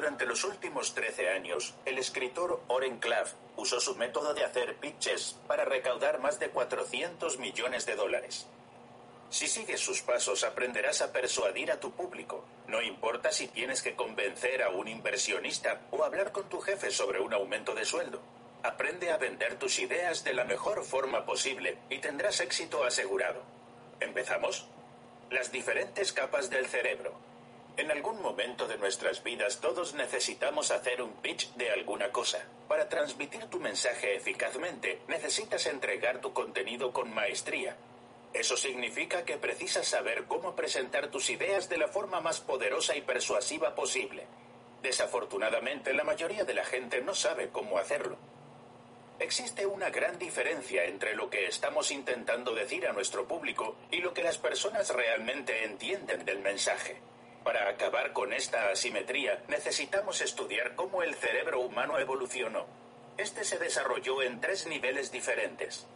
Durante los últimos 13 años, el escritor Oren Klaff usó su método de hacer pitches para recaudar más de 400 millones de dólares. Si sigues sus pasos, aprenderás a persuadir a tu público. No importa si tienes que convencer a un inversionista o hablar con tu jefe sobre un aumento de sueldo. Aprende a vender tus ideas de la mejor forma posible y tendrás éxito asegurado. ¿Empezamos? Las diferentes capas del cerebro. En algún momento de nuestras vidas todos necesitamos hacer un pitch de alguna cosa. Para transmitir tu mensaje eficazmente necesitas entregar tu contenido con maestría. Eso significa que precisas saber cómo presentar tus ideas de la forma más poderosa y persuasiva posible. Desafortunadamente la mayoría de la gente no sabe cómo hacerlo. Existe una gran diferencia entre lo que estamos intentando decir a nuestro público y lo que las personas realmente entienden del mensaje. Para acabar con esta asimetría, necesitamos estudiar cómo el cerebro humano evolucionó. Este se desarrolló en tres niveles diferentes.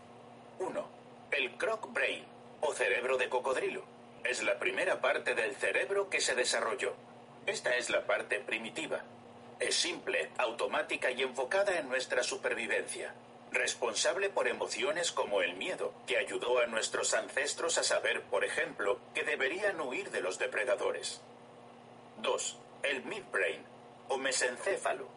1. El croc brain, o cerebro de cocodrilo. Es la primera parte del cerebro que se desarrolló. Esta es la parte primitiva. Es simple, automática y enfocada en nuestra supervivencia. Responsable por emociones como el miedo, que ayudó a nuestros ancestros a saber, por ejemplo, que deberían huir de los depredadores. 2. El midbrain, o mesencéfalo.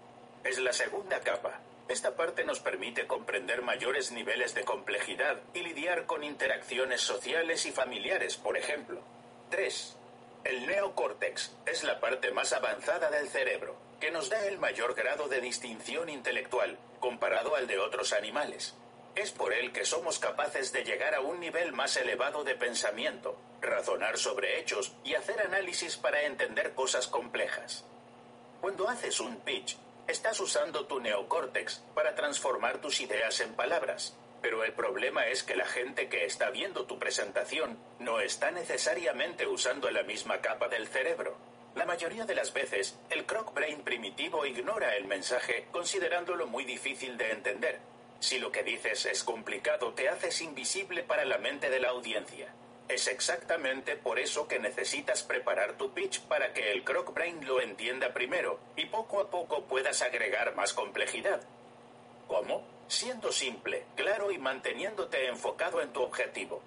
Es la segunda capa. Esta parte nos permite comprender mayores niveles de complejidad y lidiar con interacciones sociales y familiares, por ejemplo. 3. El neocórtex es la parte más avanzada del cerebro, que nos da el mayor grado de distinción intelectual comparado al de otros animales. Es por él que somos capaces de llegar a un nivel más elevado de pensamiento, razonar sobre hechos y hacer análisis para entender cosas complejas. Cuando haces un pitch, estás usando tu neocórtex para transformar tus ideas en palabras. Pero el problema es que la gente que está viendo tu presentación no está necesariamente usando la misma capa del cerebro. La mayoría de las veces, el croc brain primitivo ignora el mensaje considerándolo muy difícil de entender. Si lo que dices es complicado, te haces invisible para la mente de la audiencia. Es exactamente por eso que necesitas preparar tu pitch para que el croc brain lo entienda primero y poco a poco puedas agregar más complejidad. ¿Cómo? Siendo simple, claro y manteniéndote enfocado en tu objetivo.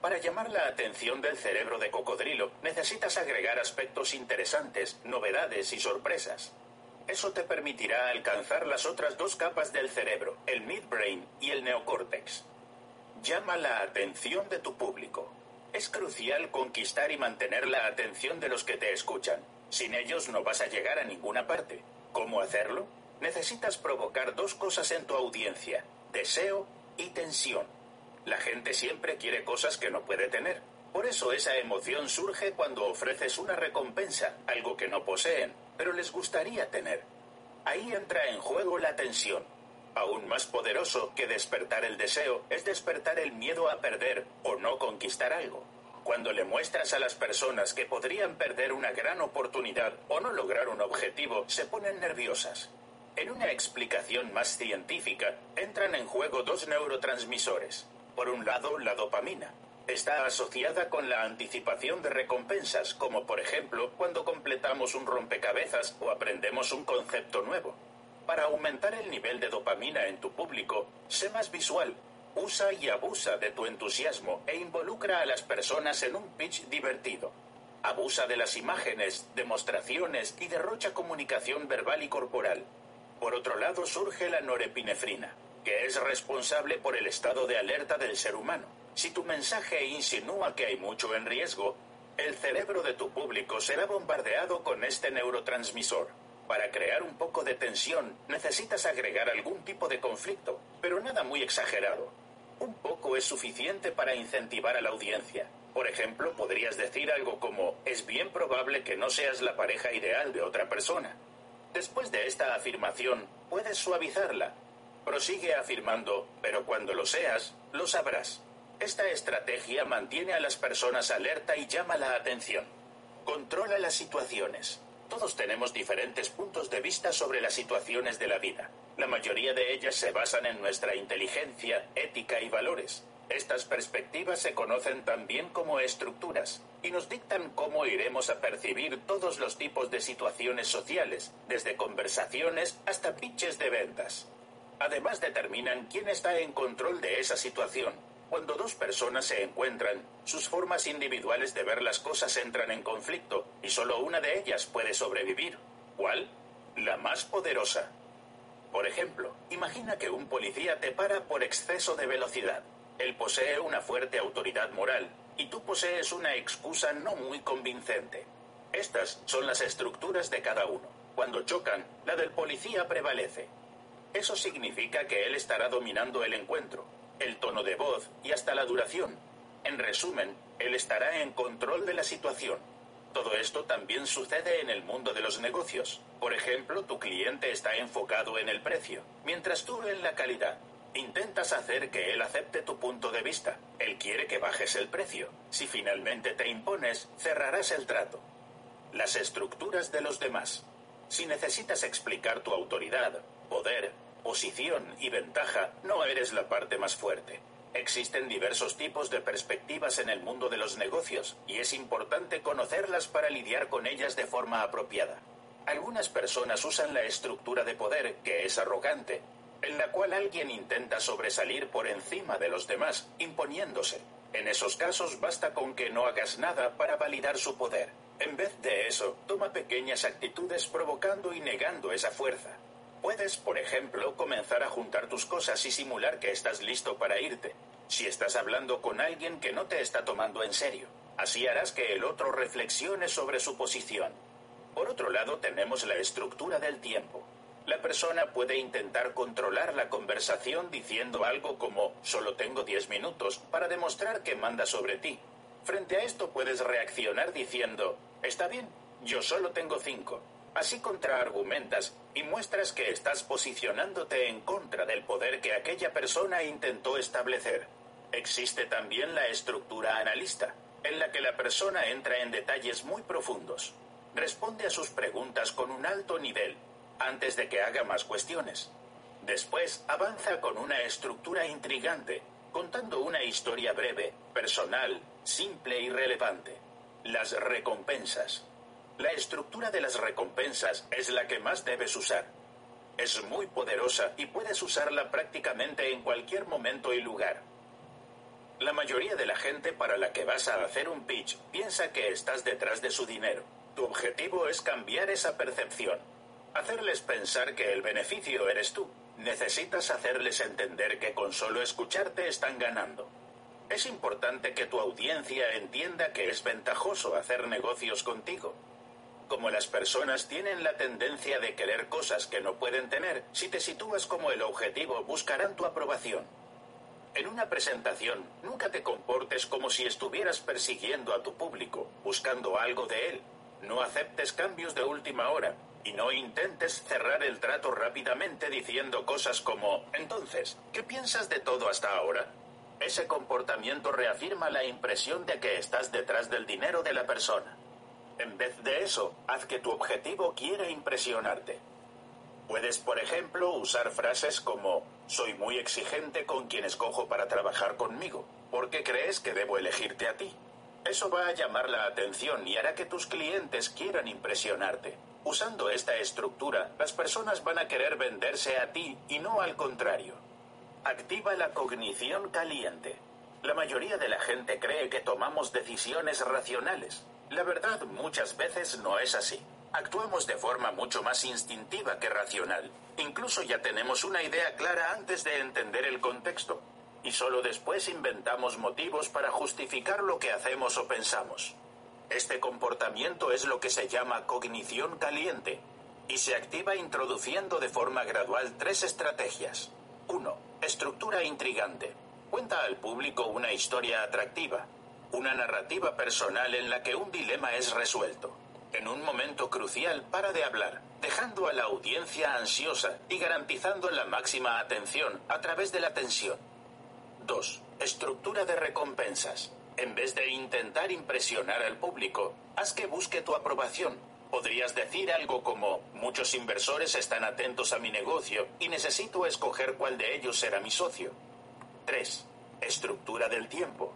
Para llamar la atención del cerebro de cocodrilo, necesitas agregar aspectos interesantes, novedades y sorpresas. Eso te permitirá alcanzar las otras dos capas del cerebro, el midbrain y el neocórtex. Llama la atención de tu público. Es crucial conquistar y mantener la atención de los que te escuchan. Sin ellos no vas a llegar a ninguna parte. ¿Cómo hacerlo? Necesitas provocar dos cosas en tu audiencia, deseo y tensión. La gente siempre quiere cosas que no puede tener. Por eso esa emoción surge cuando ofreces una recompensa, algo que no poseen, pero les gustaría tener. Ahí entra en juego la tensión. Aún más poderoso que despertar el deseo es despertar el miedo a perder o no conquistar algo. Cuando le muestras a las personas que podrían perder una gran oportunidad o no lograr un objetivo, se ponen nerviosas. En una explicación más científica, entran en juego dos neurotransmisores. Por un lado, la dopamina. Está asociada con la anticipación de recompensas, como por ejemplo cuando completamos un rompecabezas o aprendemos un concepto nuevo. Para aumentar el nivel de dopamina en tu público, sé más visual. Usa y abusa de tu entusiasmo e involucra a las personas en un pitch divertido. Abusa de las imágenes, demostraciones y derrocha comunicación verbal y corporal. Por otro lado surge la norepinefrina, que es responsable por el estado de alerta del ser humano. Si tu mensaje insinúa que hay mucho en riesgo, el cerebro de tu público será bombardeado con este neurotransmisor. Para crear un poco de tensión necesitas agregar algún tipo de conflicto, pero nada muy exagerado. Un poco es suficiente para incentivar a la audiencia. Por ejemplo, podrías decir algo como, es bien probable que no seas la pareja ideal de otra persona. Después de esta afirmación, puedes suavizarla. Prosigue afirmando, pero cuando lo seas, lo sabrás. Esta estrategia mantiene a las personas alerta y llama la atención. Controla las situaciones. Todos tenemos diferentes puntos de vista sobre las situaciones de la vida. La mayoría de ellas se basan en nuestra inteligencia, ética y valores. Estas perspectivas se conocen también como estructuras y nos dictan cómo iremos a percibir todos los tipos de situaciones sociales, desde conversaciones hasta pitches de ventas. Además determinan quién está en control de esa situación. Cuando dos personas se encuentran, sus formas individuales de ver las cosas entran en conflicto y solo una de ellas puede sobrevivir. ¿Cuál? La más poderosa. Por ejemplo, imagina que un policía te para por exceso de velocidad. Él posee una fuerte autoridad moral y tú posees una excusa no muy convincente. Estas son las estructuras de cada uno. Cuando chocan, la del policía prevalece. Eso significa que él estará dominando el encuentro, el tono de voz y hasta la duración. En resumen, él estará en control de la situación. Todo esto también sucede en el mundo de los negocios. Por ejemplo, tu cliente está enfocado en el precio, mientras tú en la calidad. Intentas hacer que él acepte tu punto de vista. Él quiere que bajes el precio. Si finalmente te impones, cerrarás el trato. Las estructuras de los demás. Si necesitas explicar tu autoridad, poder, posición y ventaja, no eres la parte más fuerte. Existen diversos tipos de perspectivas en el mundo de los negocios y es importante conocerlas para lidiar con ellas de forma apropiada. Algunas personas usan la estructura de poder, que es arrogante, en la cual alguien intenta sobresalir por encima de los demás, imponiéndose. En esos casos basta con que no hagas nada para validar su poder. En vez de eso, toma pequeñas actitudes provocando y negando esa fuerza. Puedes, por ejemplo, comenzar a juntar tus cosas y simular que estás listo para irte. Si estás hablando con alguien que no te está tomando en serio, así harás que el otro reflexione sobre su posición. Por otro lado, tenemos la estructura del tiempo. La persona puede intentar controlar la conversación diciendo algo como solo tengo 10 minutos para demostrar que manda sobre ti. Frente a esto puedes reaccionar diciendo está bien, yo solo tengo 5. Así contraargumentas y muestras que estás posicionándote en contra del poder que aquella persona intentó establecer. Existe también la estructura analista, en la que la persona entra en detalles muy profundos. Responde a sus preguntas con un alto nivel antes de que haga más cuestiones. Después avanza con una estructura intrigante, contando una historia breve, personal, simple y relevante. Las recompensas. La estructura de las recompensas es la que más debes usar. Es muy poderosa y puedes usarla prácticamente en cualquier momento y lugar. La mayoría de la gente para la que vas a hacer un pitch piensa que estás detrás de su dinero. Tu objetivo es cambiar esa percepción hacerles pensar que el beneficio eres tú. Necesitas hacerles entender que con solo escucharte están ganando. Es importante que tu audiencia entienda que es ventajoso hacer negocios contigo. Como las personas tienen la tendencia de querer cosas que no pueden tener, si te sitúas como el objetivo buscarán tu aprobación. En una presentación, nunca te comportes como si estuvieras persiguiendo a tu público, buscando algo de él. No aceptes cambios de última hora, y no intentes cerrar el trato rápidamente diciendo cosas como, entonces, ¿qué piensas de todo hasta ahora? Ese comportamiento reafirma la impresión de que estás detrás del dinero de la persona. En vez de eso, haz que tu objetivo quiera impresionarte. Puedes, por ejemplo, usar frases como, soy muy exigente con quien escojo para trabajar conmigo, porque crees que debo elegirte a ti. Eso va a llamar la atención y hará que tus clientes quieran impresionarte. Usando esta estructura, las personas van a querer venderse a ti y no al contrario. Activa la cognición caliente. La mayoría de la gente cree que tomamos decisiones racionales. La verdad muchas veces no es así. Actuamos de forma mucho más instintiva que racional. Incluso ya tenemos una idea clara antes de entender el contexto. Y solo después inventamos motivos para justificar lo que hacemos o pensamos. Este comportamiento es lo que se llama cognición caliente y se activa introduciendo de forma gradual tres estrategias. 1. Estructura intrigante. Cuenta al público una historia atractiva. Una narrativa personal en la que un dilema es resuelto. En un momento crucial para de hablar, dejando a la audiencia ansiosa y garantizando la máxima atención a través de la tensión. 2. Estructura de recompensas. En vez de intentar impresionar al público, haz que busque tu aprobación. Podrías decir algo como, muchos inversores están atentos a mi negocio y necesito escoger cuál de ellos será mi socio. 3. Estructura del tiempo.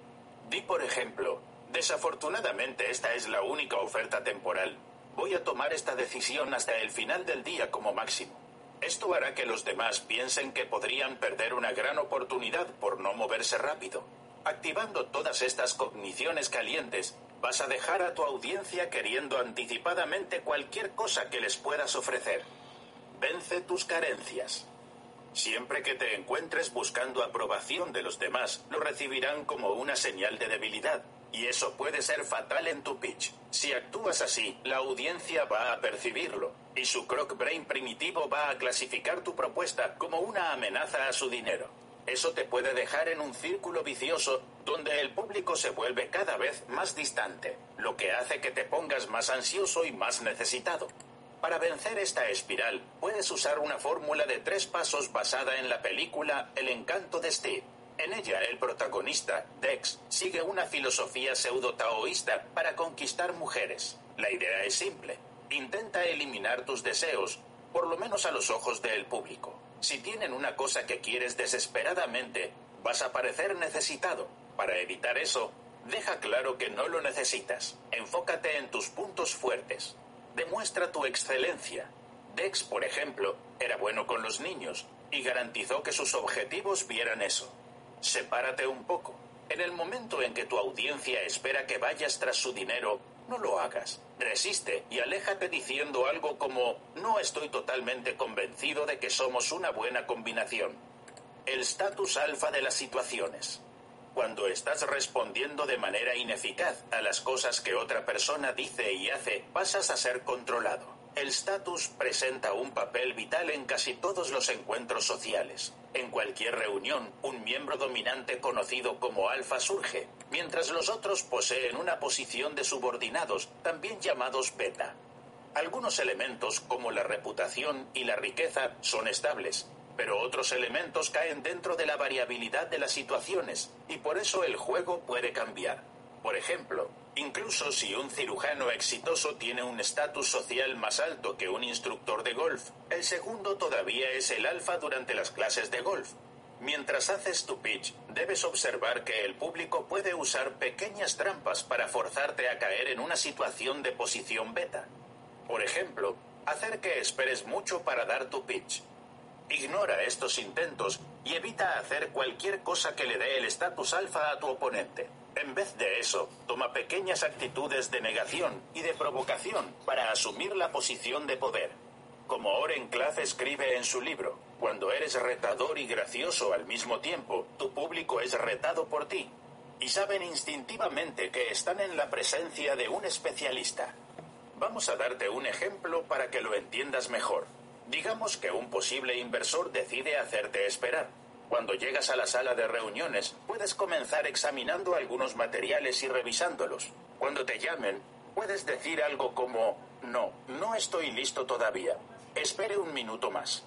Di por ejemplo, desafortunadamente esta es la única oferta temporal. Voy a tomar esta decisión hasta el final del día como máximo. Esto hará que los demás piensen que podrían perder una gran oportunidad por no moverse rápido. Activando todas estas cogniciones calientes, vas a dejar a tu audiencia queriendo anticipadamente cualquier cosa que les puedas ofrecer. Vence tus carencias. Siempre que te encuentres buscando aprobación de los demás, lo recibirán como una señal de debilidad, y eso puede ser fatal en tu pitch. Si actúas así, la audiencia va a percibirlo, y su croc brain primitivo va a clasificar tu propuesta como una amenaza a su dinero. Eso te puede dejar en un círculo vicioso donde el público se vuelve cada vez más distante, lo que hace que te pongas más ansioso y más necesitado. Para vencer esta espiral, puedes usar una fórmula de tres pasos basada en la película El encanto de Steve. En ella, el protagonista, Dex, sigue una filosofía pseudo-taoísta para conquistar mujeres. La idea es simple. Intenta eliminar tus deseos, por lo menos a los ojos del público. Si tienen una cosa que quieres desesperadamente, vas a parecer necesitado. Para evitar eso, deja claro que no lo necesitas. Enfócate en tus puntos fuertes. Demuestra tu excelencia. Dex, por ejemplo, era bueno con los niños y garantizó que sus objetivos vieran eso. Sepárate un poco. En el momento en que tu audiencia espera que vayas tras su dinero, no lo hagas. Resiste y aléjate diciendo algo como no estoy totalmente convencido de que somos una buena combinación. El status alfa de las situaciones. Cuando estás respondiendo de manera ineficaz a las cosas que otra persona dice y hace, pasas a ser controlado. El status presenta un papel vital en casi todos los encuentros sociales. En cualquier reunión, un miembro dominante conocido como alfa surge, mientras los otros poseen una posición de subordinados, también llamados beta. Algunos elementos, como la reputación y la riqueza, son estables, pero otros elementos caen dentro de la variabilidad de las situaciones, y por eso el juego puede cambiar. Por ejemplo, incluso si un cirujano exitoso tiene un estatus social más alto que un instructor de golf, el segundo todavía es el alfa durante las clases de golf. Mientras haces tu pitch, debes observar que el público puede usar pequeñas trampas para forzarte a caer en una situación de posición beta. Por ejemplo, hacer que esperes mucho para dar tu pitch. Ignora estos intentos y evita hacer cualquier cosa que le dé el estatus alfa a tu oponente. En vez de eso, toma pequeñas actitudes de negación y de provocación para asumir la posición de poder. Como Oren Claff escribe en su libro, cuando eres retador y gracioso al mismo tiempo, tu público es retado por ti. Y saben instintivamente que están en la presencia de un especialista. Vamos a darte un ejemplo para que lo entiendas mejor. Digamos que un posible inversor decide hacerte esperar. Cuando llegas a la sala de reuniones, puedes comenzar examinando algunos materiales y revisándolos. Cuando te llamen, puedes decir algo como, no, no estoy listo todavía. Espere un minuto más.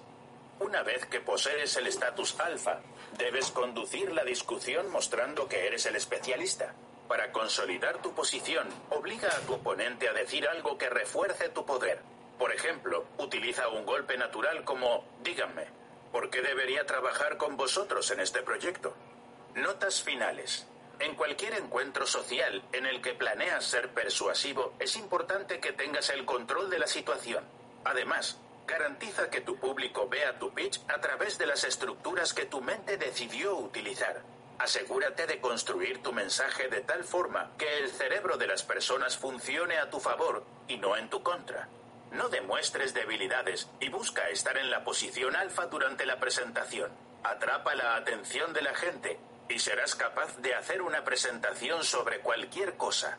Una vez que posees el estatus alfa, debes conducir la discusión mostrando que eres el especialista. Para consolidar tu posición, obliga a tu oponente a decir algo que refuerce tu poder. Por ejemplo, utiliza un golpe natural como, díganme, ¿por qué debería trabajar con vosotros en este proyecto? Notas finales. En cualquier encuentro social en el que planeas ser persuasivo, es importante que tengas el control de la situación. Además, garantiza que tu público vea tu pitch a través de las estructuras que tu mente decidió utilizar. Asegúrate de construir tu mensaje de tal forma que el cerebro de las personas funcione a tu favor y no en tu contra. No demuestres debilidades y busca estar en la posición alfa durante la presentación. Atrapa la atención de la gente y serás capaz de hacer una presentación sobre cualquier cosa.